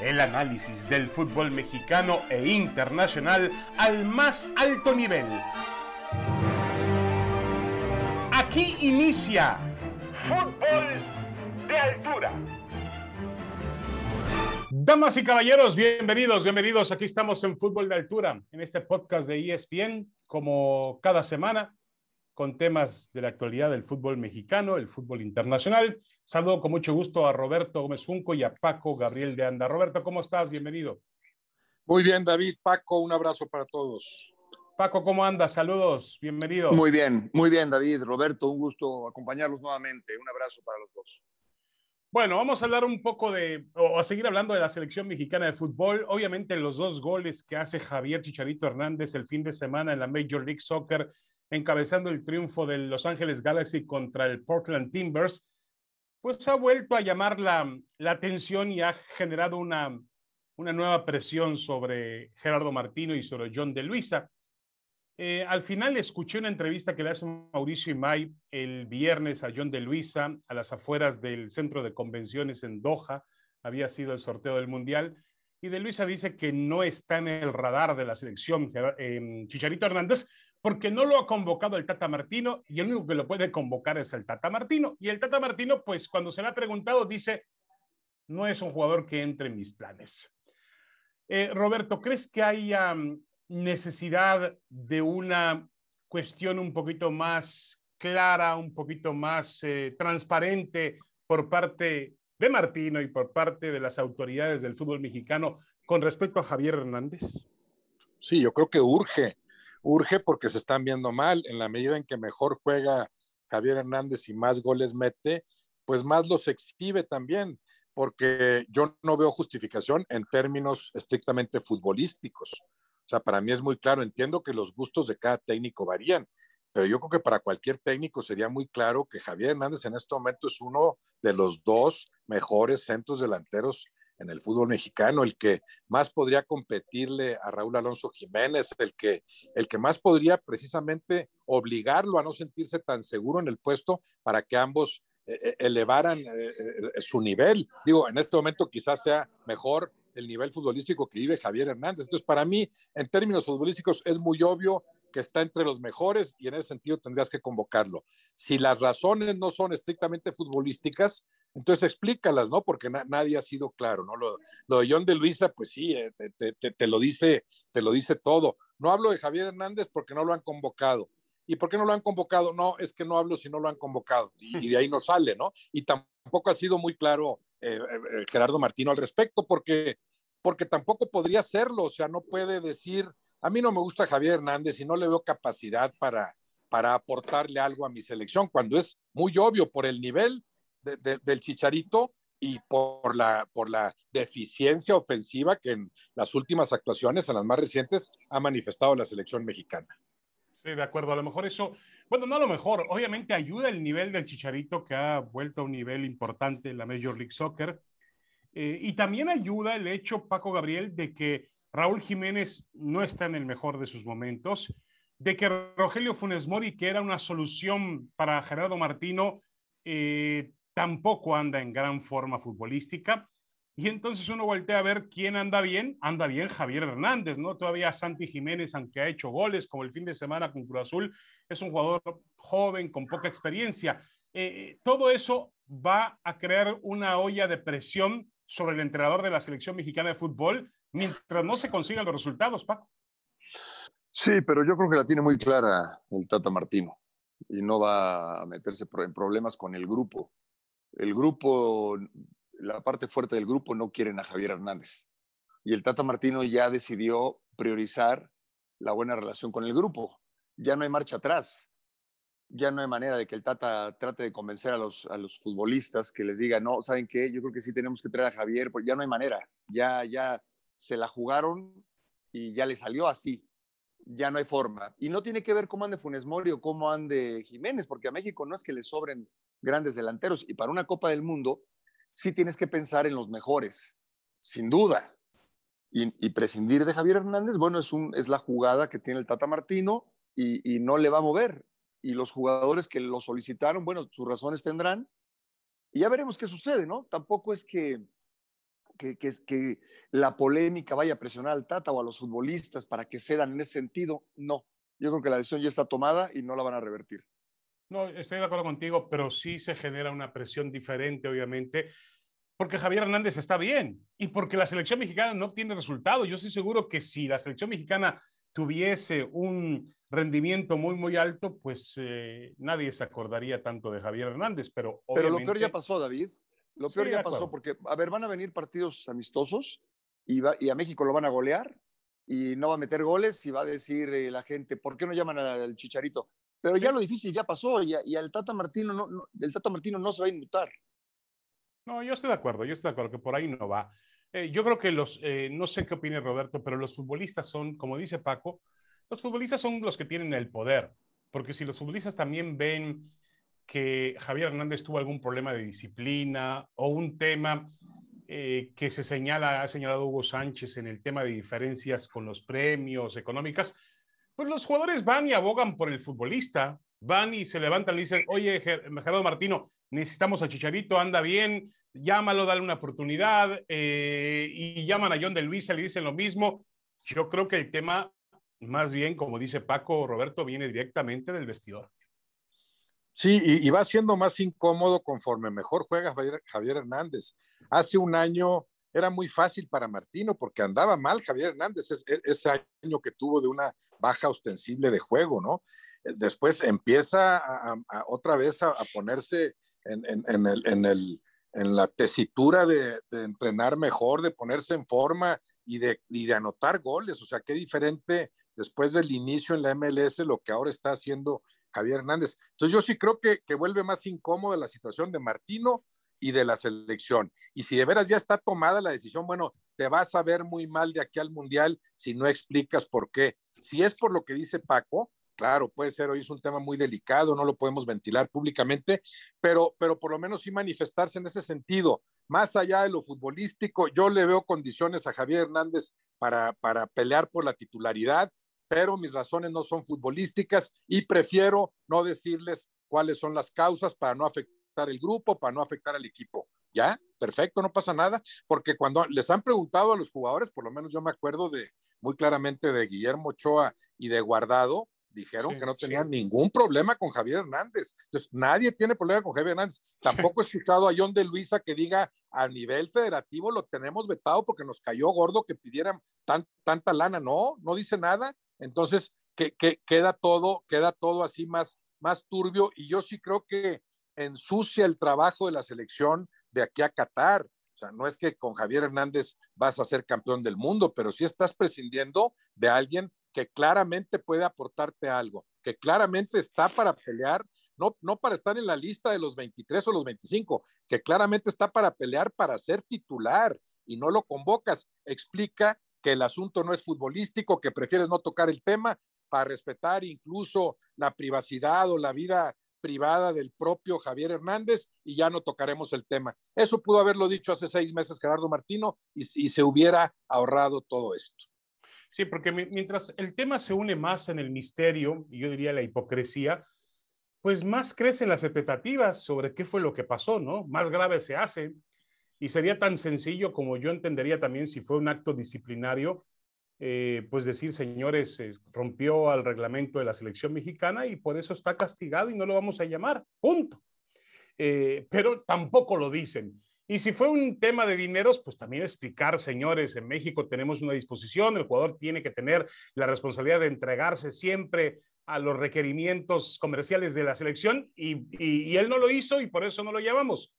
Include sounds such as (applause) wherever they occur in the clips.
El análisis del fútbol mexicano e internacional al más alto nivel. Aquí inicia Fútbol de Altura. Damas y caballeros, bienvenidos, bienvenidos. Aquí estamos en Fútbol de Altura, en este podcast de ESPN, como cada semana con temas de la actualidad del fútbol mexicano, el fútbol internacional. Saludo con mucho gusto a Roberto Gómez Junco y a Paco Gabriel de Anda. Roberto, ¿cómo estás? Bienvenido. Muy bien, David. Paco, un abrazo para todos. Paco, ¿cómo andas? Saludos, bienvenido. Muy bien, muy bien, David. Roberto, un gusto acompañarlos nuevamente. Un abrazo para los dos. Bueno, vamos a hablar un poco de, o a seguir hablando de la selección mexicana de fútbol. Obviamente los dos goles que hace Javier Chicharito Hernández el fin de semana en la Major League Soccer encabezando el triunfo de Los Ángeles Galaxy contra el Portland Timbers, pues ha vuelto a llamar la, atención y ha generado una, una nueva presión sobre Gerardo Martino y sobre John de Luisa. Eh, al final escuché una entrevista que le hace Mauricio Imay el viernes a John de Luisa a las afueras del centro de convenciones en Doha. Había sido el sorteo del Mundial. Y de Luisa dice que no está en el radar de la selección eh, Chicharito Hernández, porque no lo ha convocado el Tata Martino y el único que lo puede convocar es el Tata Martino. Y el Tata Martino, pues cuando se le ha preguntado, dice, no es un jugador que entre en mis planes. Eh, Roberto, ¿crees que haya mm, necesidad de una cuestión un poquito más clara, un poquito más eh, transparente por parte de Martino y por parte de las autoridades del fútbol mexicano con respecto a Javier Hernández? Sí, yo creo que urge urge porque se están viendo mal. En la medida en que mejor juega Javier Hernández y más goles mete, pues más los exhibe también, porque yo no veo justificación en términos estrictamente futbolísticos. O sea, para mí es muy claro, entiendo que los gustos de cada técnico varían, pero yo creo que para cualquier técnico sería muy claro que Javier Hernández en este momento es uno de los dos mejores centros delanteros en el fútbol mexicano, el que más podría competirle a Raúl Alonso Jiménez, el que, el que más podría precisamente obligarlo a no sentirse tan seguro en el puesto para que ambos eh, eh, elevaran eh, su nivel. Digo, en este momento quizás sea mejor el nivel futbolístico que vive Javier Hernández. Entonces, para mí, en términos futbolísticos, es muy obvio que está entre los mejores y en ese sentido tendrías que convocarlo. Si las razones no son estrictamente futbolísticas, entonces explícalas, ¿no? Porque nadie ha sido claro, ¿no? Lo, de John de Luisa, pues sí, eh, te, lo dice, te lo dice todo. No hablo de Javier Hernández porque no lo han convocado. ¿Y por qué no lo han convocado? No, es que no hablo si no lo han convocado. Y, de ahí no sale, ¿no? Y tampoco ha sido muy claro eh, eh, Gerardo Martino al respecto, porque, porque tampoco podría serlo. O sea, no puede decir, a mí no me gusta Javier Hernández y no le veo capacidad para, para aportarle algo a mi selección, cuando es muy obvio por el nivel del Chicharito y por la, por la deficiencia ofensiva que en las últimas actuaciones, en las más recientes, ha manifestado la selección mexicana. Sí, de acuerdo. A lo mejor eso, bueno, no a lo mejor, obviamente ayuda el nivel del Chicharito que ha vuelto a un nivel importante en la Major League Soccer. Eh, y también ayuda el hecho, Paco Gabriel, de que Raúl Jiménez no está en el mejor de sus momentos, de que Rogelio Funes Mori, que era una solución para Gerardo Martino, eh, tampoco anda en gran forma futbolística. Y entonces uno voltea a ver quién anda bien. Anda bien Javier Hernández, ¿no? Todavía Santi Jiménez, aunque ha hecho goles, como el fin de semana con Cruz Azul, es un jugador joven, con poca experiencia. Eh, todo eso va a crear una olla de presión sobre el entrenador de la selección mexicana de fútbol mientras no se consigan los resultados, Paco. Sí, pero yo creo que la tiene muy clara el Tata Martino y no va a meterse en problemas con el grupo el grupo, la parte fuerte del grupo no quieren a Javier Hernández. Y el Tata Martino ya decidió priorizar la buena relación con el grupo. Ya no hay marcha atrás. Ya no hay manera de que el Tata trate de convencer a los, a los futbolistas que les diga, no, ¿saben qué? Yo creo que sí tenemos que traer a Javier, porque ya no hay manera. Ya, ya se la jugaron y ya le salió así. Ya no hay forma. Y no tiene que ver cómo ande Funes Mori o cómo ande Jiménez, porque a México no es que le sobren grandes delanteros. Y para una Copa del Mundo, sí tienes que pensar en los mejores, sin duda. Y, prescindir de Javier Hernández, bueno, es, es la jugada que tiene el Tata Martino y, no le va a mover. Y los jugadores que lo solicitaron, bueno, sus razones tendrán. Y ya veremos qué sucede, ¿no? Tampoco es que que, que, la polémica vaya a presionar al Tata o a los futbolistas para que cedan en ese sentido. No, yo creo que la decisión ya está tomada y no la van a revertir. No, estoy de acuerdo contigo, pero sí se genera una presión diferente, obviamente, porque Javier Hernández está bien y porque la selección mexicana no obtiene resultados. Yo estoy seguro que si la selección mexicana tuviese un rendimiento muy, muy alto, pues eh, nadie se acordaría tanto de Javier Hernández, pero Pero lo peor ya pasó, David. Lo peor ya pasó porque, a ver, van a venir partidos amistosos y, va, y a México lo van a golear y no va a meter goles y va a decir eh, la gente, ¿por qué no llaman al Chicharito? Pero ya lo difícil ya pasó y, y al Tata Martino no, el Tata Martino no se va a inmutar. No, yo estoy de acuerdo, yo estoy de acuerdo que por ahí no va. Eh, yo creo que los, eh, no sé qué opine Roberto, pero los futbolistas son, como dice Paco, los futbolistas son los que tienen el poder, porque si los futbolistas también ven que Javier Hernández tuvo algún problema de disciplina o un tema eh, que se señala, ha señalado Hugo Sánchez en el tema de diferencias con los premios económicas, pues los jugadores van y abogan por el futbolista, van y se levantan y dicen, oye, Gerardo Martino, necesitamos a Chicharito, anda bien, llámalo, dale una oportunidad, eh, y llaman a John de Luisa, le dicen lo mismo. Yo creo que el tema, más bien, como dice Paco Roberto, viene directamente del vestidor. Sí, y, va siendo más incómodo conforme mejor juega Javier, Hernández. Hace un año era muy fácil para Martino porque andaba mal Javier Hernández ese año que tuvo de una baja ostensible de juego, ¿no? Después empieza otra vez a, ponerse en, el, en, la tesitura de, entrenar mejor, de ponerse en forma y de, y de anotar goles. O sea, qué diferente después del inicio en la MLS lo que ahora está haciendo Javier Hernández. Entonces yo sí creo que, que vuelve más incómoda la situación de Martino y de la selección. Y si de veras ya está tomada la decisión, bueno, te vas a ver muy mal de aquí al Mundial si no explicas por qué. Si es por lo que dice Paco, claro, puede ser, hoy es un tema muy delicado, no lo podemos ventilar públicamente, pero, pero por lo menos sí manifestarse en ese sentido. Más allá de lo futbolístico, yo le veo condiciones a Javier Hernández para, para pelear por la titularidad pero mis razones no son futbolísticas y prefiero no decirles cuáles son las causas para no afectar el grupo, para no afectar al equipo. ¿Ya? Perfecto, no pasa nada, porque cuando les han preguntado a los jugadores, por lo menos yo me acuerdo de muy claramente de Guillermo Ochoa y de Guardado, dijeron que no tenían ningún problema con Javier Hernández. Entonces, nadie tiene problema con Javier Hernández. Tampoco he escuchado a John de Luisa que diga a nivel federativo lo tenemos vetado porque nos cayó gordo que pidieran tan, tanta lana. No, no dice nada. Entonces, que, queda todo, queda todo así más, más turbio y yo sí creo que ensucia el trabajo de la selección de aquí a Qatar. O sea, no es que con Javier Hernández vas a ser campeón del mundo, pero sí estás prescindiendo de alguien que claramente puede aportarte algo, que claramente está para pelear, no, no para estar en la lista de los 23 o los 25, que claramente está para pelear para ser titular y no lo convocas. Explica que el asunto no es futbolístico, que prefieres no tocar el tema para respetar incluso la privacidad o la vida privada del propio Javier Hernández y ya no tocaremos el tema. Eso pudo haberlo dicho hace seis meses Gerardo Martino y, se hubiera ahorrado todo esto. Sí, porque mientras el tema se une más en el misterio y yo diría la hipocresía, pues más crecen las expectativas sobre qué fue lo que pasó, ¿no? Más grave se hace. Y sería tan sencillo como yo entendería también si fue un acto disciplinario, eh, pues decir, señores, rompió al reglamento de la selección mexicana y por eso está castigado y no lo vamos a llamar, punto. Eh, pero tampoco lo dicen. Y si fue un tema de dineros, pues también explicar, señores, en México tenemos una disposición, el jugador tiene que tener la responsabilidad de entregarse siempre a los requerimientos comerciales de la selección y, y él no lo hizo y por eso no lo llamamos.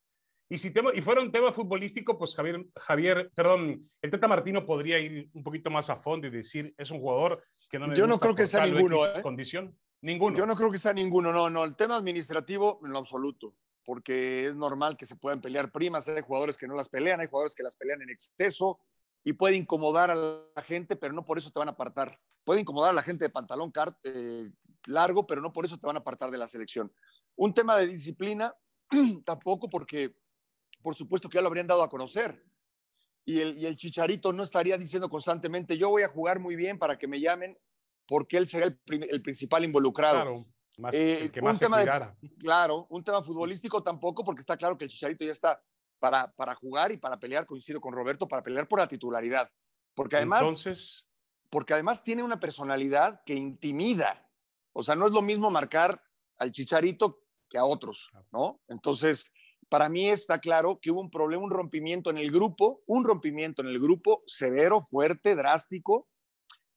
Y si tema, y fuera un tema futbolístico, pues Javier, Javier, perdón, el Teta Martino podría ir un poquito más a fondo y decir, es un jugador que no Yo no creo que sea ninguno, ¿eh? Condición. Ninguno. Yo no creo que sea ninguno, no, no. El tema administrativo, en lo absoluto, porque es normal que se puedan pelear primas. Hay jugadores que no las pelean, hay jugadores que las pelean en exceso y puede incomodar a la gente, pero no por eso te van a apartar. Puede incomodar a la gente de pantalón eh, largo, pero no por eso te van a apartar de la selección. Un tema de disciplina, (clears throat) tampoco porque por supuesto que ya lo habrían dado a conocer. Y el, y el Chicharito no estaría diciendo constantemente, yo voy a jugar muy bien para que me llamen, porque él será el, el principal involucrado. Claro, más, eh, el que más tema claro, un tema futbolístico tampoco, porque está claro que el Chicharito ya está para, para jugar y para pelear, coincido con Roberto, para pelear por la titularidad. Porque además, Entonces, porque además tiene una personalidad que intimida. O sea, no es lo mismo marcar al Chicharito que a otros, ¿no? Entonces, para mí está claro que hubo un problema, un rompimiento en el grupo, un rompimiento en el grupo severo, fuerte, drástico,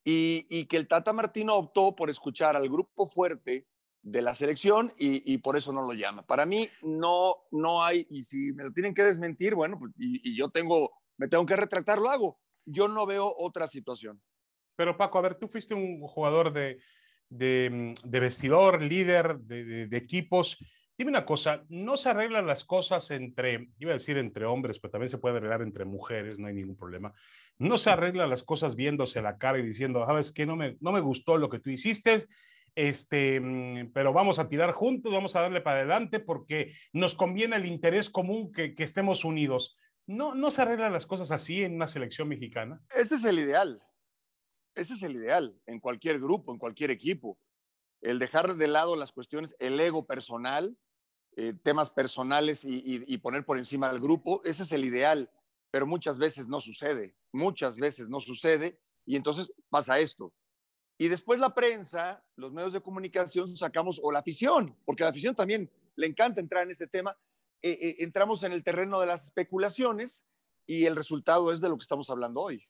y, que el Tata Martino optó por escuchar al grupo fuerte de la selección y, por eso no lo llama. Para mí no, no hay, y si me lo tienen que desmentir, bueno, pues, y, yo tengo, me tengo que retractar, lo hago. Yo no veo otra situación. Pero Paco, a ver, tú fuiste un jugador de, de, vestidor, líder de, de, de, equipos. Dime una cosa, no se arreglan las cosas entre, iba a decir entre hombres, pero también se puede arreglar entre mujeres, no hay ningún problema. No se arreglan las cosas viéndose la cara y diciendo, sabes que no me, no me gustó lo que tú hiciste, este, pero vamos a tirar juntos, vamos a darle para adelante porque nos conviene el interés común que, que estemos unidos. No, no se arreglan las cosas así en una selección mexicana. Ese es el ideal. Ese es el ideal en cualquier grupo, en cualquier equipo. El dejar de lado las cuestiones, el ego personal, eh, temas personales y, poner por encima del grupo, ese es el ideal, pero muchas veces no sucede, muchas veces no sucede y entonces pasa esto. Y después la prensa, los medios de comunicación sacamos, o la afición, porque la afición también le encanta entrar en este tema, eh, eh, entramos en el terreno de las especulaciones y el resultado es de lo que estamos hablando hoy.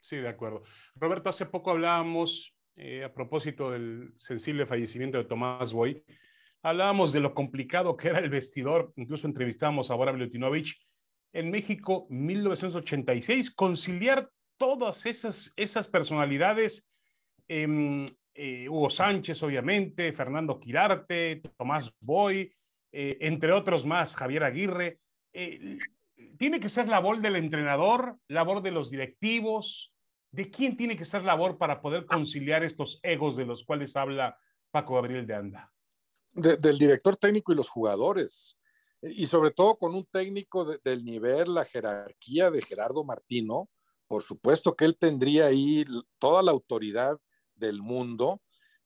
Sí, de acuerdo. Roberto, hace poco hablábamos, a propósito del sensible fallecimiento de Tomás Boy, hablábamos de lo complicado que era el vestidor, incluso entrevistamos a Bora Milutinovich, en México 1986, conciliar todas esas, esas personalidades, eh, eh, Hugo Sánchez, obviamente, Fernando Quirarte, Tomás Boy, eh, entre otros más, Javier Aguirre. Eh, tiene que ser labor del entrenador, labor de los directivos. ¿De quién tiene que ser labor para poder conciliar estos egos de los cuales habla Paco Gabriel de Anda? De, del director técnico y los jugadores. Y sobre todo con un técnico de, del nivel, la jerarquía de Gerardo Martino, por supuesto que él tendría ahí toda la autoridad del mundo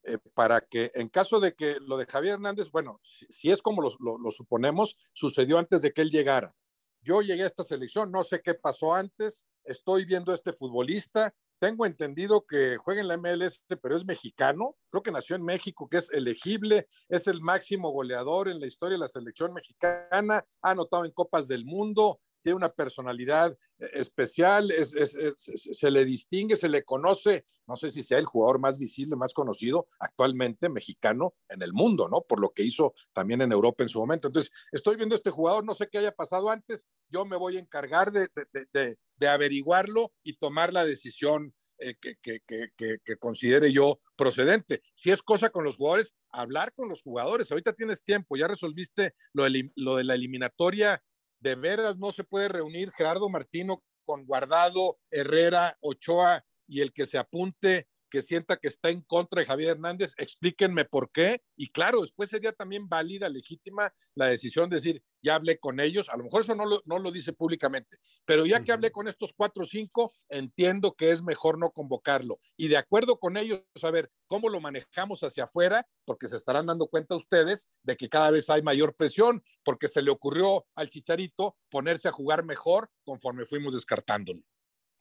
eh, para que en caso de que lo de Javier Hernández, bueno, si, si es como lo, lo, lo, suponemos, sucedió antes de que él llegara. Yo llegué a esta selección, no sé qué pasó antes, estoy viendo a este futbolista, tengo entendido que juega en la MLS, pero es mexicano, creo que nació en México, que es elegible, es el máximo goleador en la historia de la selección mexicana, ha anotado en Copas del Mundo, tiene una personalidad especial, es, es, es, se le distingue, se le conoce, no sé si sea el jugador más visible, más conocido actualmente mexicano en el mundo, ¿no? Por lo que hizo también en Europa en su momento. Entonces, estoy viendo este jugador, no sé qué haya pasado antes, yo me voy a encargar de, de, de, averiguarlo y tomar la decisión eh, que, que, que, que, considere yo procedente. Si es cosa con los jugadores, hablar con los jugadores. Ahorita tienes tiempo, ya resolviste lo de, lo de la eliminatoria de veras no se puede reunir Gerardo Martino con Guardado, Herrera, Ochoa y el que se apunte que sienta que está en contra de Javier Hernández, explíquenme por qué. Y claro, después sería también válida, legítima la decisión de decir, ya hablé con ellos, a lo mejor eso no lo, no lo dice públicamente, pero ya que hablé con estos cuatro o cinco, entiendo que es mejor no convocarlo. Y de acuerdo con ellos, a ver cómo lo manejamos hacia afuera, porque se estarán dando cuenta ustedes de que cada vez hay mayor presión, porque se le ocurrió al Chicharito ponerse a jugar mejor conforme fuimos descartándolo.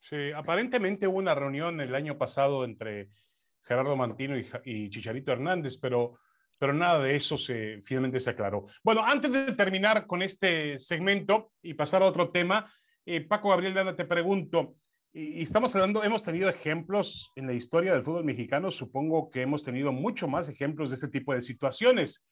Sí, aparentemente hubo una reunión el año pasado entre Gerardo Martino y, Chicharito Hernández, pero, pero nada de eso se, finalmente se aclaró. Bueno, antes de terminar con este segmento y pasar a otro tema, eh, Paco Gabriel Dana, te pregunto, y estamos hablando, hemos tenido ejemplos en la historia del fútbol mexicano, supongo que hemos tenido mucho más ejemplos de este tipo de situaciones.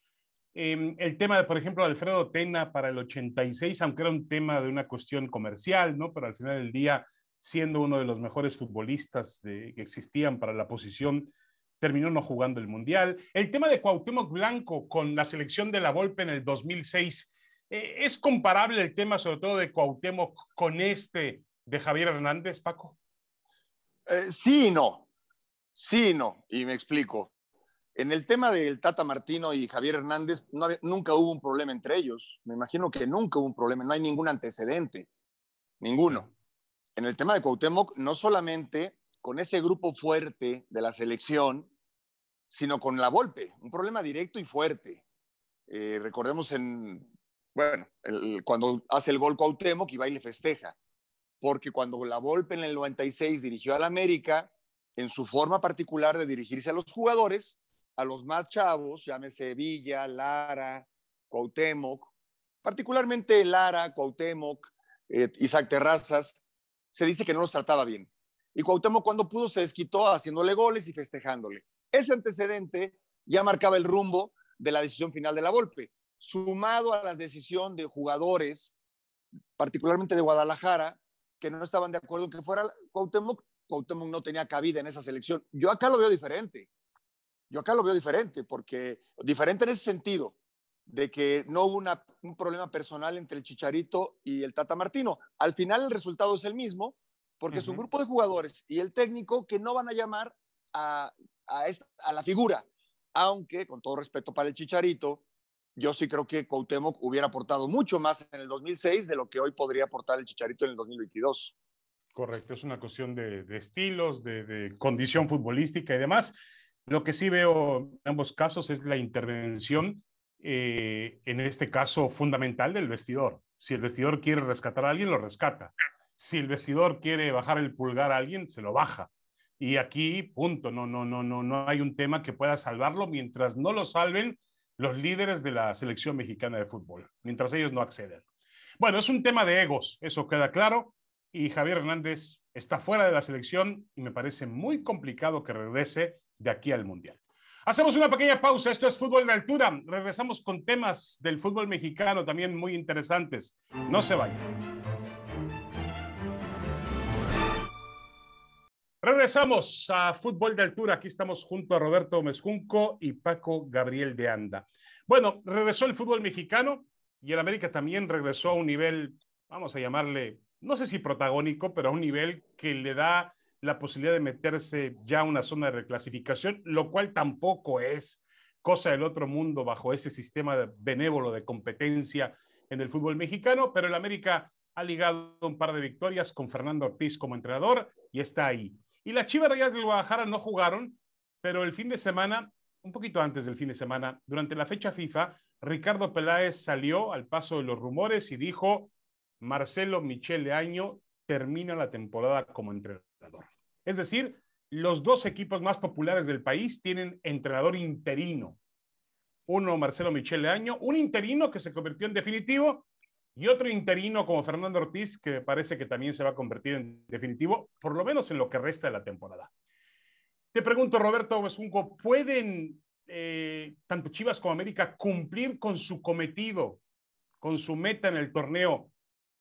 Eh, el tema de, por ejemplo, Alfredo Tena para el 86, aunque era un tema de una cuestión comercial, ¿no? Pero al final del día siendo uno de los mejores futbolistas que existían para la posición, terminó no jugando el Mundial. El tema de Cuauhtémoc Blanco con la selección de la Volpe en el 2006, eh, ¿es comparable el tema sobre todo de Cuauhtémoc con este de Javier Hernández, Paco? Eh, sí y no, sí y no, y me explico. En el tema del Tata Martino y Javier Hernández, nunca hubo un problema entre ellos. Me imagino que nunca hubo un problema, no hay ningún antecedente, ninguno en el tema de Cuauhtémoc, no solamente con ese grupo fuerte de la selección, sino con la Volpe, un problema directo y fuerte. Eh, recordemos en Bueno, cuando hace el gol Cuauhtémoc y va y le festeja. Porque cuando la Volpe en el 96 dirigió al América, en su forma particular de dirigirse a los jugadores, a los más chavos, llámese Villa, Lara, Cuauhtémoc, particularmente Lara, Cuauhtémoc, eh, Isaac Terrazas, se dice que no los trataba bien. Y Cuauhtémoc cuando pudo se desquitó haciéndole goles y festejándole. Ese antecedente ya marcaba el rumbo de la decisión final de la Volpe, sumado a la decisión de jugadores, particularmente de Guadalajara, que no estaban de acuerdo en que fuera Cuauhtémoc, Cuauhtémoc no tenía cabida en esa selección. Yo acá lo veo diferente. Yo acá lo veo diferente, porque diferente en ese sentido, de que no hubo un problema personal entre el Chicharito y el Tata Martino. Al final el resultado es el mismo, porque es un grupo de jugadores y el técnico que no van a llamar a, a, la figura. Aunque, con todo respeto para el Chicharito, yo sí creo que Cuauhtémoc hubiera aportado mucho más en el 2006 de lo que hoy podría aportar el Chicharito en el 2022. Correcto, es una cuestión de, estilos, de, condición futbolística y demás. Lo que sí veo en ambos casos es la intervención, eh, en este caso fundamental, del vestidor. Si el vestidor quiere rescatar a alguien, lo rescata. Si el vestidor quiere bajar el pulgar a alguien, se lo baja. Y aquí, punto, no, no, no, no, no hay un tema que pueda salvarlo mientras no lo salven los líderes de la selección mexicana de fútbol, mientras ellos no acceden. Bueno, es un tema de egos, eso queda claro, y Javier Hernández está fuera de la selección y me parece muy complicado que regrese de aquí al Mundial. Hacemos una pequeña pausa. Esto es Fútbol de Altura. Regresamos con temas del fútbol mexicano también muy interesantes. No se vayan. Regresamos a Fútbol de Altura. Aquí estamos junto a Roberto Mezcunco y Paco Gabriel de Anda. Bueno, regresó el fútbol mexicano y el América también regresó a un nivel, vamos a llamarle, no sé si protagónico, pero a un nivel que le da la posibilidad de meterse ya a una zona de reclasificación, lo cual tampoco es cosa del otro mundo bajo ese sistema benévolo de competencia en el fútbol mexicano, pero el América ha ligado un par de victorias con Fernando Ortiz como entrenador y está ahí. Y las Chivas Rayas del Guadalajara no jugaron, pero el fin de semana, un poquito antes del fin de semana, durante la fecha FIFA, Ricardo Peláez salió al paso de los rumores y dijo, Marcelo Michele Año termina la temporada como entrenador. Es decir, los dos equipos más populares del país tienen entrenador interino. Uno, Marcelo Michele Año, un interino que se convirtió en definitivo y otro interino como Fernando Ortiz, que parece que también se va a convertir en definitivo, por lo menos en lo que resta de la temporada. Te pregunto, Roberto Besunco, ¿pueden eh, tanto Chivas como América cumplir con su cometido, con su meta en el torneo,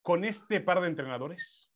con este par de entrenadores?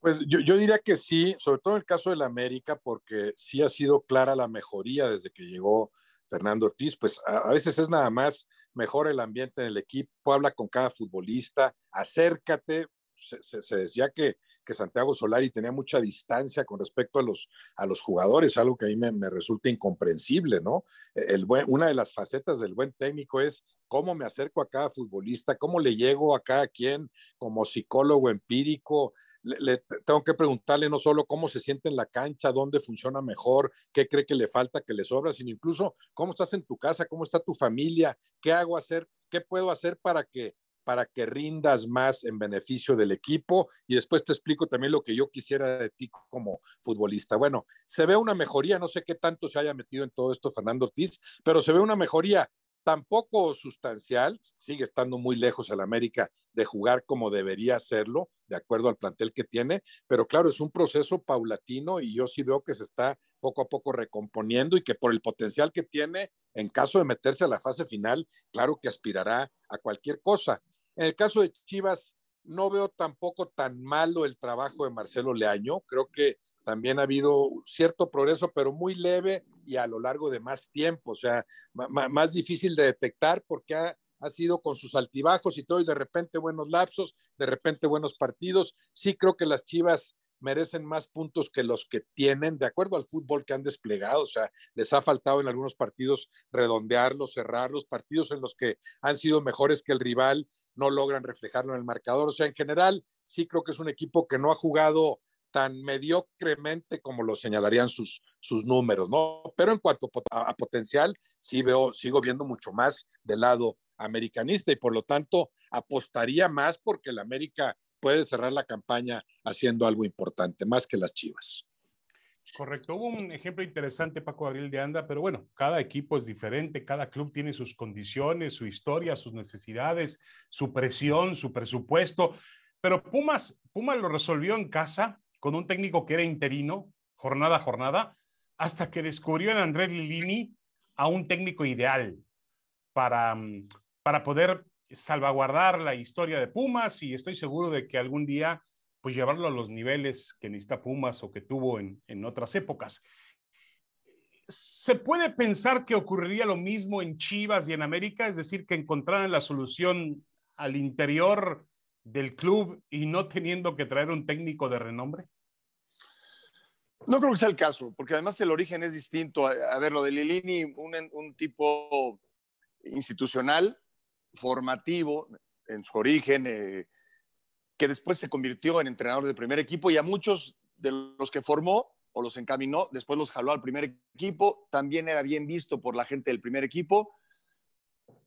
Pues yo, yo, diría que sí, sobre todo en el caso del América, porque sí ha sido clara la mejoría desde que llegó Fernando Ortiz. Pues a, veces es nada más mejor el ambiente en el equipo, habla con cada futbolista, acércate. Se, decía que, que, Santiago Solari tenía mucha distancia con respecto a los, a los jugadores, algo que a mí me, me resulta incomprensible, ¿no? El buen, una de las facetas del buen técnico es cómo me acerco a cada futbolista, cómo le llego a cada quien como psicólogo empírico, le, tengo que preguntarle no solo cómo se siente en la cancha, dónde funciona mejor, qué cree que le falta, que le sobra, sino incluso cómo estás en tu casa, cómo está tu familia, qué hago hacer, qué puedo hacer para que para que rindas más en beneficio del equipo y después te explico también lo que yo quisiera de ti como futbolista. Bueno, se ve una mejoría, no sé qué tanto se haya metido en todo esto Fernando Ortiz, pero se ve una mejoría tampoco sustancial, sigue estando muy lejos el América de jugar como debería hacerlo, de acuerdo al plantel que tiene, pero claro, es un proceso paulatino y yo sí veo que se está poco a poco recomponiendo y que por el potencial que tiene, en caso de meterse a la fase final, claro que aspirará a cualquier cosa. En el caso de Chivas, no veo tampoco tan malo el trabajo de Marcelo Leaño, creo que también ha habido cierto progreso, pero muy leve y a lo largo de más tiempo, o sea, más difícil de detectar porque ha, sido con sus altibajos y todo, y de repente buenos lapsos, de repente buenos partidos. Sí creo que las Chivas merecen más puntos que los que tienen, de acuerdo al fútbol que han desplegado, o sea, les ha faltado en algunos partidos redondearlos, cerrarlos, partidos en los que han sido mejores que el rival, no logran reflejarlo en el marcador, o sea, en general, sí creo que es un equipo que no ha jugado tan mediocremente como lo señalarían sus, sus números, ¿no? Pero en cuanto a, potencial, sí veo, sigo viendo mucho más del lado americanista y por lo tanto apostaría más porque el América puede cerrar la campaña haciendo algo importante, más que las Chivas. Correcto. Hubo un ejemplo interesante, Paco Gabriel de Anda, pero bueno, cada equipo es diferente, cada club tiene sus condiciones, su historia, sus necesidades, su presión, su presupuesto. Pero Pumas, Pumas lo resolvió en casa con un técnico que era interino, jornada a jornada, hasta que descubrió en Andrés Lilini a un técnico ideal para, mm, para poder salvaguardar la historia de Pumas y estoy seguro de que algún día pues llevarlo a los niveles que necesita Pumas o que tuvo en, en otras épocas. ¿Se puede pensar que ocurriría lo mismo en Chivas y en América? Es decir, que encontraran la solución al interior del club y no teniendo que traer un técnico de renombre? No creo que sea el caso, porque además el origen es distinto. A, ver, lo de Lilini, un, tipo institucional, formativo en su origen, eh, que después se convirtió en entrenador de primer equipo y a muchos de los que formó o los encaminó, después los jaló al primer equipo, también era bien visto por la gente del primer equipo.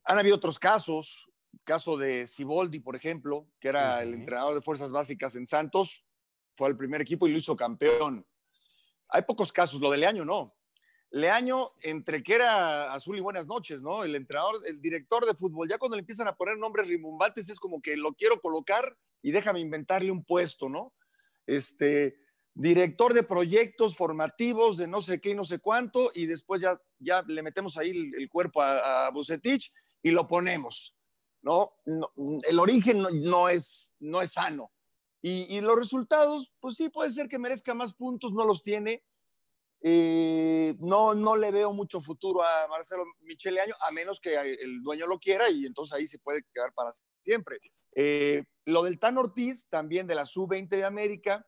Han habido otros casos, caso de Siboldi, por ejemplo, que era el entrenador de fuerzas básicas en Santos, fue al primer equipo y lo hizo campeón. Hay pocos casos, lo de Leaño no. Leaño, entre que era azul y buenas noches, ¿no? El entrenador, el director de fútbol, ya cuando le empiezan a poner nombres rimbombantes es como que lo quiero colocar y déjame inventarle un puesto, ¿no? Este, director de proyectos formativos de no sé qué y no sé cuánto, y después ya, ya le metemos ahí el, cuerpo a, a Bucetich y lo ponemos. ¿No? el origen no, es, no es sano. Y, los resultados, pues sí, puede ser que merezca más puntos, no los tiene. Eh, no, no le veo mucho futuro a Marcelo Michele Año, a menos que el dueño lo quiera y entonces ahí se puede quedar para siempre. Eh, lo del Tan Ortiz, también de la Sub-20 de América,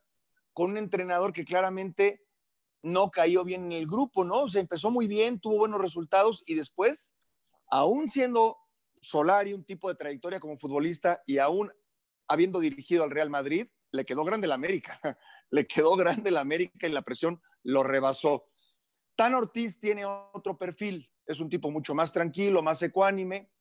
con un entrenador que claramente no cayó bien en el grupo, ¿no? O sea, empezó muy bien, tuvo buenos resultados y después, aún siendo Solari, un tipo de trayectoria como futbolista y aún habiendo dirigido al Real Madrid, le quedó grande la América. (laughs) le quedó grande la América y la presión lo rebasó. Tan Ortiz tiene otro perfil, es un tipo mucho más tranquilo, más ecuánime.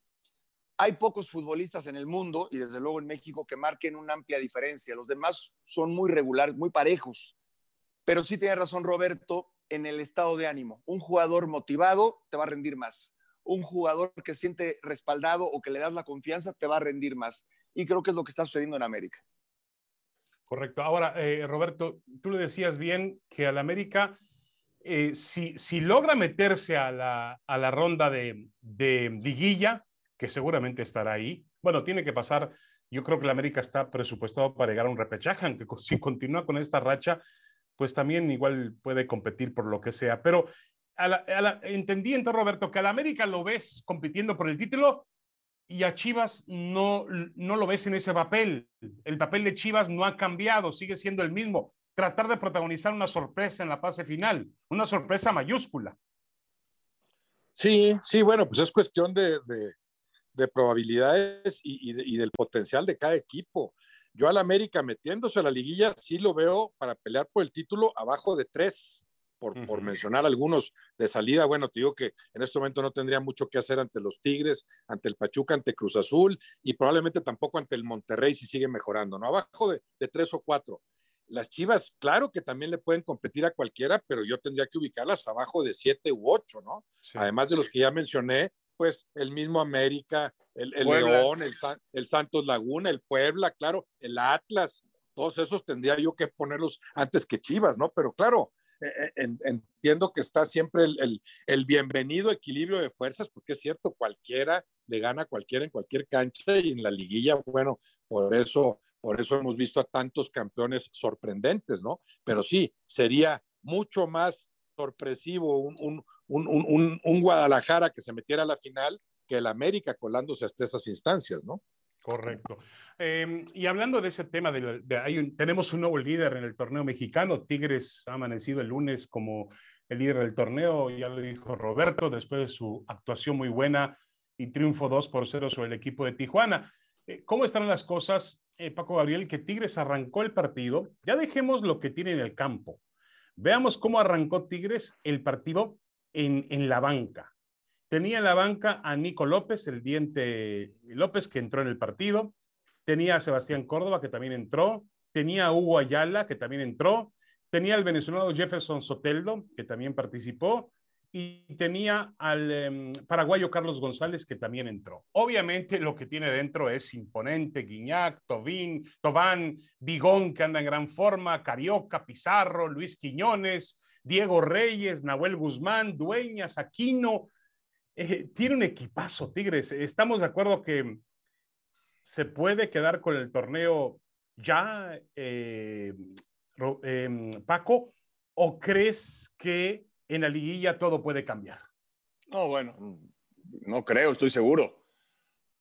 Hay pocos futbolistas en el mundo y desde luego en México que marquen una amplia diferencia. Los demás son muy regulares, muy parejos. Pero sí tiene razón Roberto en el estado de ánimo. Un jugador motivado te va a rendir más un jugador que siente respaldado o que le das la confianza te va a rendir más. Y creo que es lo que está sucediendo en América. Correcto. Ahora, eh, Roberto, tú le decías bien que al América, eh, si, si, logra meterse a la, a la ronda de, de liguilla, que seguramente estará ahí, bueno, tiene que pasar. Yo creo que el América está presupuestado para llegar a un repechaje, aunque (laughs) si continúa con esta racha, pues también igual puede competir por lo que sea. Pero entendí entonces, Roberto, que al América lo ves compitiendo por el título y a Chivas no, no lo ves en ese papel. El papel de Chivas no ha cambiado, sigue siendo el mismo. Tratar de protagonizar una sorpresa en la fase final, una sorpresa mayúscula. Sí, sí, bueno, pues es cuestión de, probabilidades y, y, del potencial de cada equipo. Yo al América metiéndose a la liguilla sí lo veo para pelear por el título abajo de tres por, mencionar algunos de salida, bueno, te digo que en este momento no tendría mucho que hacer ante los Tigres, ante el Pachuca, ante Cruz Azul y probablemente tampoco ante el Monterrey si sigue mejorando, ¿no? Abajo de, tres o cuatro. Las Chivas, claro que también le pueden competir a cualquiera, pero yo tendría que ubicarlas abajo de siete u ocho, ¿no? Además de los que ya mencioné, pues el mismo América, el, León, el, el Santos Laguna, el Puebla, claro, el Atlas, todos esos tendría yo que ponerlos antes que Chivas, ¿no? Pero claro, entiendo que está siempre el, bienvenido equilibrio de fuerzas, porque es cierto, cualquiera le gana a cualquiera en cualquier cancha y en la liguilla, bueno, por eso, por eso hemos visto a tantos campeones sorprendentes, ¿no? Pero sí, sería mucho más sorpresivo un, un Guadalajara que se metiera a la final que el América colándose hasta esas instancias, ¿no? Correcto. Em, y hablando de ese tema, de, tenemos un nuevo líder en el torneo mexicano. Tigres ha amanecido el lunes como el líder del torneo, ya lo dijo Roberto, después de su actuación muy buena y triunfo 2 por 0 sobre el equipo de Tijuana. Eh, ¿Cómo están las cosas eh, Paco Gabriel, que Tigres arrancó el partido. Ya dejemos lo que tiene en el campo. Veamos cómo arrancó Tigres el partido en, en la banca. Tenía en la banca a Nico López, el diente López, que entró en el partido. Tenía a Sebastián Córdoba, que también entró. Tenía a Hugo Ayala, que también entró. Tenía al venezolano Jefferson Soteldo, que también participó y tenía al em, paraguayo Carlos González que también entró. Obviamente lo que tiene dentro es imponente, Guiñac, Tobín, Tobán, Bigón que anda en gran forma, Carioca, Pizarro, Luis Quiñones, Diego Reyes, Nahuel Guzmán, Dueñas, Aquino. Eh, tiene un equipazo, Tigres. Estamos de acuerdo que se puede quedar con el torneo ya, eh, em, Paco, o crees que en la liguilla todo puede cambiar. No, bueno, no creo, estoy seguro.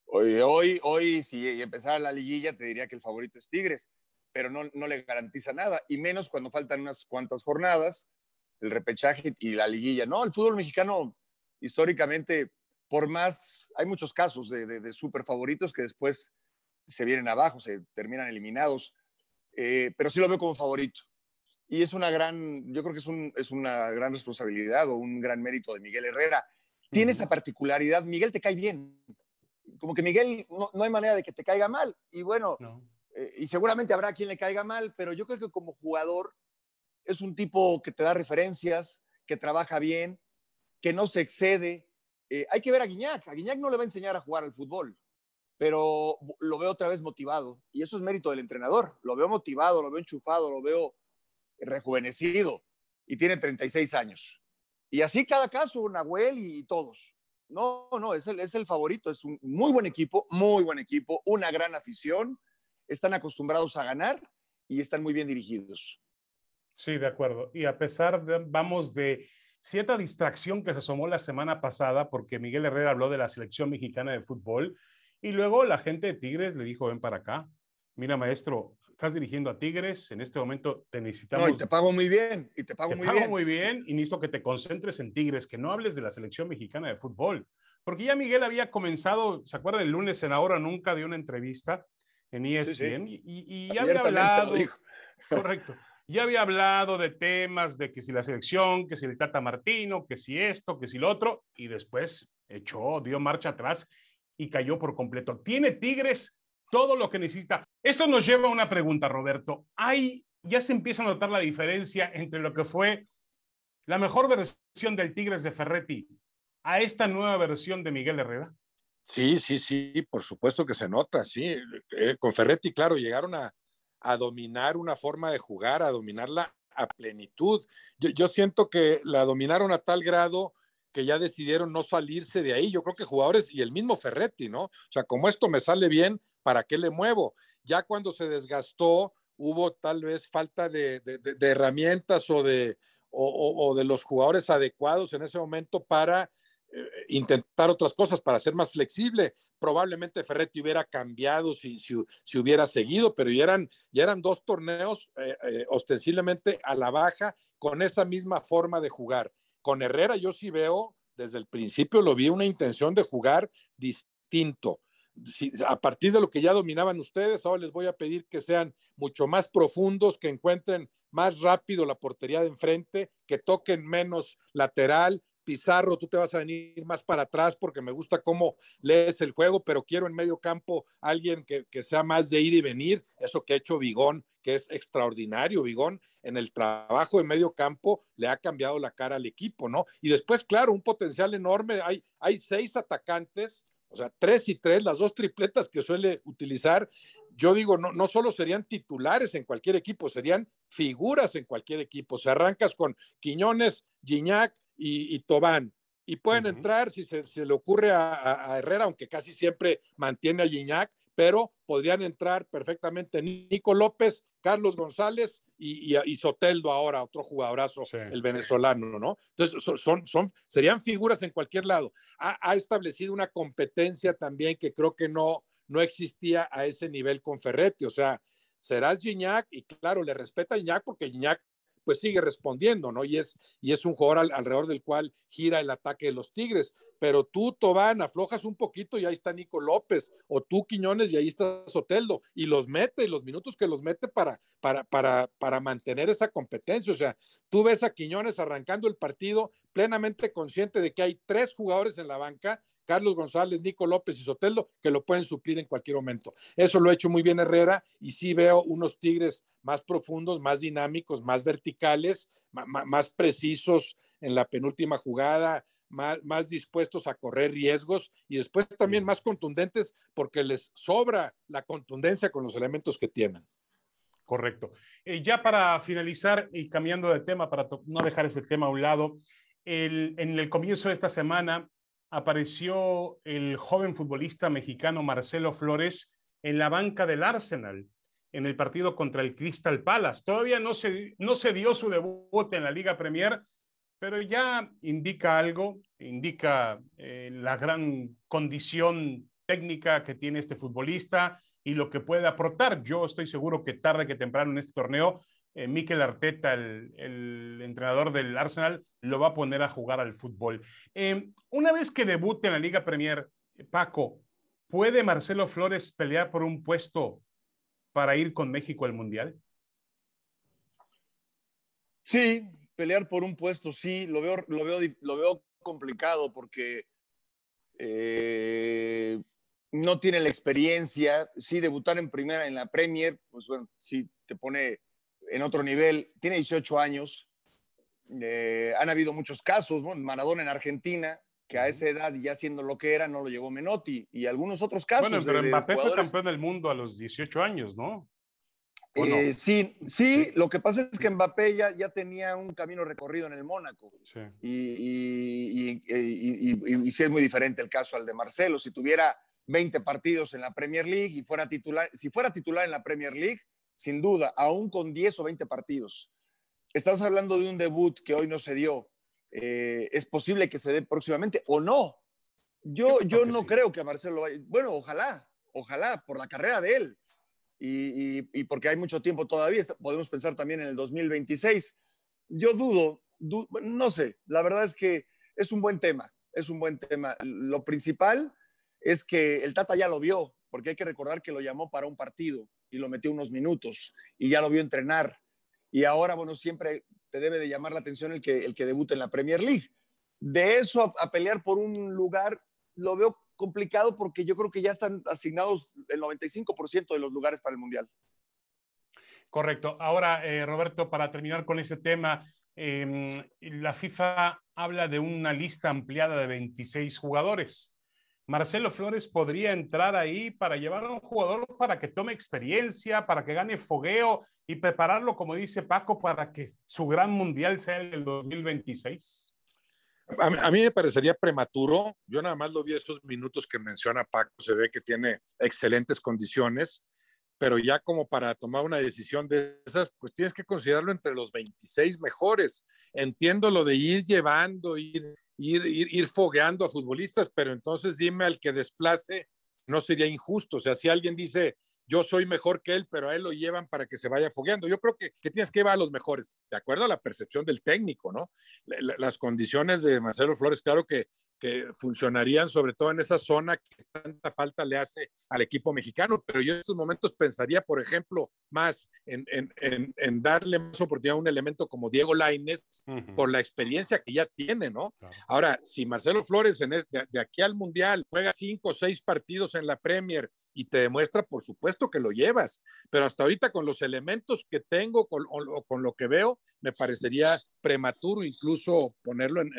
Hoy, hoy, hoy si empezara la liguilla, te diría que el favorito es Tigres, pero no, no le garantiza nada, y menos cuando faltan unas cuantas jornadas, el repechaje y la liguilla. No, el fútbol mexicano, históricamente, por más, hay muchos casos de, de, super favoritos que después se vienen abajo, se terminan eliminados, eh, pero sí lo veo como favorito y es una gran, yo creo que es, un, es una gran responsabilidad o un gran mérito de Miguel Herrera. Tiene esa particularidad, Miguel te cae bien. Como que Miguel no, no hay manera de que te caiga mal. Y bueno, eh, y seguramente habrá quien le caiga mal, pero yo creo que como jugador es un tipo que te da referencias, que trabaja bien, que no se excede. Eh, hay que ver a Guiñac. A Guiñac no le va a enseñar a jugar al fútbol, pero lo veo otra vez motivado. Y eso es mérito del entrenador. Lo veo motivado, lo veo enchufado, lo veo rejuvenecido y tiene 36 años. Y así cada caso, Nahuel y todos. No, no, es el, es el favorito, es un muy buen equipo, muy buen equipo, una gran afición, están acostumbrados a ganar y están muy bien dirigidos. Sí, de acuerdo. Y a pesar, de, vamos, de cierta distracción que se asomó la semana pasada, porque Miguel Herrera habló de la selección mexicana de fútbol, y luego la gente de Tigres le dijo, ven para acá. Mira, maestro, estás dirigiendo a Tigres, en este momento te necesitamos. No, y te pago muy bien, y te pago te muy pago bien. muy bien, y necesito que te concentres en Tigres, que no hables de la selección mexicana de fútbol. Porque ya Miguel había comenzado, ¿se acuerdan el lunes en Ahora Nunca dio una entrevista en ESPN? Sí, sí. Y, y, ya había hablado. Correcto. Ya había hablado de temas de que si la selección, que si el Tata Martino, que si esto, que si lo otro, y después echó, dio marcha atrás y cayó por completo. ¿Tiene Tigres todo lo que necesita. Esto nos lleva a una pregunta, Roberto. ¿Hay, ya se empieza a notar la diferencia entre lo que fue la mejor versión del Tigres de Ferretti a esta nueva versión de Miguel Herrera? Sí, sí, sí, por supuesto que se nota, sí. Eh, con Ferretti, claro, llegaron a, a, dominar una forma de jugar, a dominarla a plenitud. Yo, yo siento que la dominaron a tal grado que ya decidieron no salirse de ahí. Yo creo que jugadores y el mismo Ferretti, ¿no? O sea, como esto me sale bien, ¿para qué le muevo? Ya cuando se desgastó, hubo tal vez falta de, de, herramientas o de, o, o de los jugadores adecuados en ese momento para intentar otras cosas, para ser más flexible. Probablemente Ferretti hubiera cambiado si, si, hubiera seguido, pero ya eran, ya eran dos torneos eh, eh, ostensiblemente a la baja con esa misma forma de jugar. Con Herrera yo sí veo, desde el principio lo vi una intención de jugar distinto a partir de lo que ya dominaban ustedes, ahora les voy a pedir que sean mucho más profundos, que encuentren más rápido la portería de enfrente, que toquen menos lateral. Pizarro, tú te vas a venir más para atrás porque me gusta cómo lees el juego, pero quiero en medio campo alguien que, que sea más de ir y venir, eso que ha hecho Vigón, que es extraordinario, Vigón, en el trabajo de medio campo le ha cambiado la cara al equipo, ¿no? Y después, claro, un potencial enorme, hay, hay seis atacantes o sea, tres y tres, las dos tripletas que suele utilizar, yo digo, no, no solo serían titulares en cualquier equipo, serían figuras en cualquier equipo. Se arrancas con Quiñones, Gignac y, y Tobán. Y pueden uh -huh. entrar, si se, se le ocurre a, a, Herrera, aunque casi siempre mantiene a Gignac, pero podrían entrar perfectamente Nico López, Carlos González y, y, y, Soteldo ahora, otro jugadorazo, sí. el venezolano, ¿no? Entonces, son, son, serían figuras en cualquier lado. Ha, ha, establecido una competencia también que creo que no, no existía a ese nivel con Ferretti, o sea, serás Gignac y claro, le respeta a Gignac porque Gignac pues sigue respondiendo, ¿no? Y es, y es un jugador alrededor del cual gira el ataque de los Tigres. Pero tú, Tobán, aflojas un poquito y ahí está Nico López, o tú, Quiñones, y ahí está Soteldo, y los mete, y los minutos que los mete para, para, para, para mantener esa competencia. O sea, tú ves a Quiñones arrancando el partido plenamente consciente de que hay tres jugadores en la banca Carlos González, Nico López y Soteldo, que lo pueden suplir en cualquier momento. Eso lo ha hecho muy bien Herrera y sí veo unos Tigres más profundos, más dinámicos, más verticales, más precisos en la penúltima jugada, más, más, dispuestos a correr riesgos y después también más contundentes porque les sobra la contundencia con los elementos que tienen. Correcto. Eh, ya para finalizar y cambiando de tema, para no dejar ese tema a un lado, el, en el comienzo de esta semana apareció el joven futbolista mexicano Marcelo Flores en la banca del Arsenal en el partido contra el Crystal Palace. Todavía no se, no se dio su debut en la Liga Premier, pero ya indica algo, indica eh, la gran condición técnica que tiene este futbolista y lo que puede aportar. Yo estoy seguro que tarde que temprano en este torneo eh, Mikel Arteta, el, entrenador del Arsenal, lo va a poner a jugar al fútbol. Eh, una vez que debute en la Liga Premier, Paco, ¿puede Marcelo Flores pelear por un puesto para ir con México al Mundial? Sí, pelear por un puesto, sí, lo veo, lo veo, lo veo complicado porque eh, no tiene la experiencia. Sí, debutar en primera en la Premier, pues bueno, sí te pone en otro nivel, tiene 18 años, eh, han habido muchos casos, Maradona en Argentina, que a esa edad ya siendo lo que era no lo llevó Menotti, y algunos otros casos. Bueno, pero Mbappé fue campeón del mundo a los 18 años, ¿no? Eh, sí, sí, lo que pasa es que Mbappé ya, ya tenía un camino recorrido en el Mónaco. Sí. Y, y, y, sí es muy diferente el caso al de Marcelo. Si tuviera 20 partidos en la Premier League y fuera titular, si fuera titular en la Premier League, sin duda, aún con 10 o 20 partidos. Estás hablando de un debut que hoy no se dio. Eh, es posible que se dé próximamente o no. Yo, yo, no creo que a Marcelo vaya. Bueno, ojalá, ojalá, por la carrera de él. Y, porque hay mucho tiempo todavía, podemos pensar también en el 2026. Yo dudo, no sé, la verdad es que es un buen tema, es un buen tema. Lo principal es que el Tata ya lo vio, porque hay que recordar que lo llamó para un partido y lo metió unos minutos y ya lo vio entrenar. Y ahora, bueno, siempre te debe de llamar la atención el que, el que debute en la Premier League. De eso a, pelear por un lugar, lo veo complicado porque yo creo que ya están asignados el 95% de los lugares para el Mundial. Correcto. Ahora, eh, Roberto, para terminar con ese tema, em, la FIFA habla de una lista ampliada de 26 jugadores. Marcelo Flores podría entrar ahí para llevar a un jugador para que tome experiencia, para que gane fogueo y prepararlo, como dice Paco, para que su gran mundial sea en el 2026? A, mí me parecería prematuro. Yo nada más lo vi estos minutos que menciona Paco. Se ve que tiene excelentes condiciones, pero ya como para tomar una decisión de esas, pues tienes que considerarlo entre los 26 mejores. Entiendo lo de ir llevando, ir ir, ir, fogueando a futbolistas, pero entonces dime al que desplace, no sería injusto. O sea, si alguien dice, yo soy mejor que él, pero a él lo llevan para que se vaya fogueando. Yo creo que, que tienes que llevar a los mejores, de acuerdo a la percepción del técnico, ¿no? las condiciones de Marcelo Flores, claro que que funcionarían sobre todo en esa zona que tanta falta le hace al equipo mexicano. Pero yo en estos momentos pensaría, por ejemplo, más en, en, en, darle más oportunidad a un elemento como Diego Lainez por la experiencia que ya tiene, ¿no? Ahora, si Marcelo Flores de, de, aquí al Mundial juega cinco o seis partidos en la Premier y te demuestra, por supuesto que lo llevas, pero hasta ahorita con los elementos que tengo con, o, con lo que veo, me parecería prematuro incluso ponerlo en,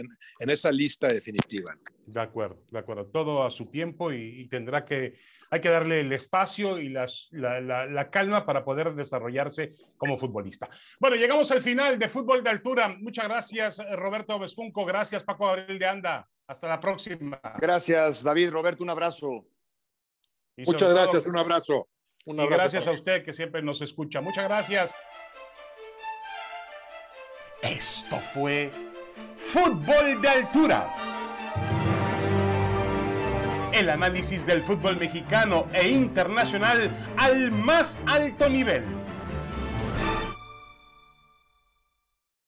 en, esa lista definitiva. De acuerdo, de acuerdo, todo a su tiempo y, tendrá que, hay que darle el espacio y las, la, la, la, calma para poder desarrollarse como futbolista. Bueno, llegamos al final de Fútbol de Altura. Muchas gracias, Roberto Vescunco. Gracias, Paco Gabriel de Anda. Hasta la próxima. Gracias, David. Roberto, un abrazo. Muchas gracias, un abrazo. Un abrazo y gracias a usted que siempre nos escucha. Muchas gracias. Esto fue Fútbol de Altura. El análisis del fútbol mexicano e internacional al más alto nivel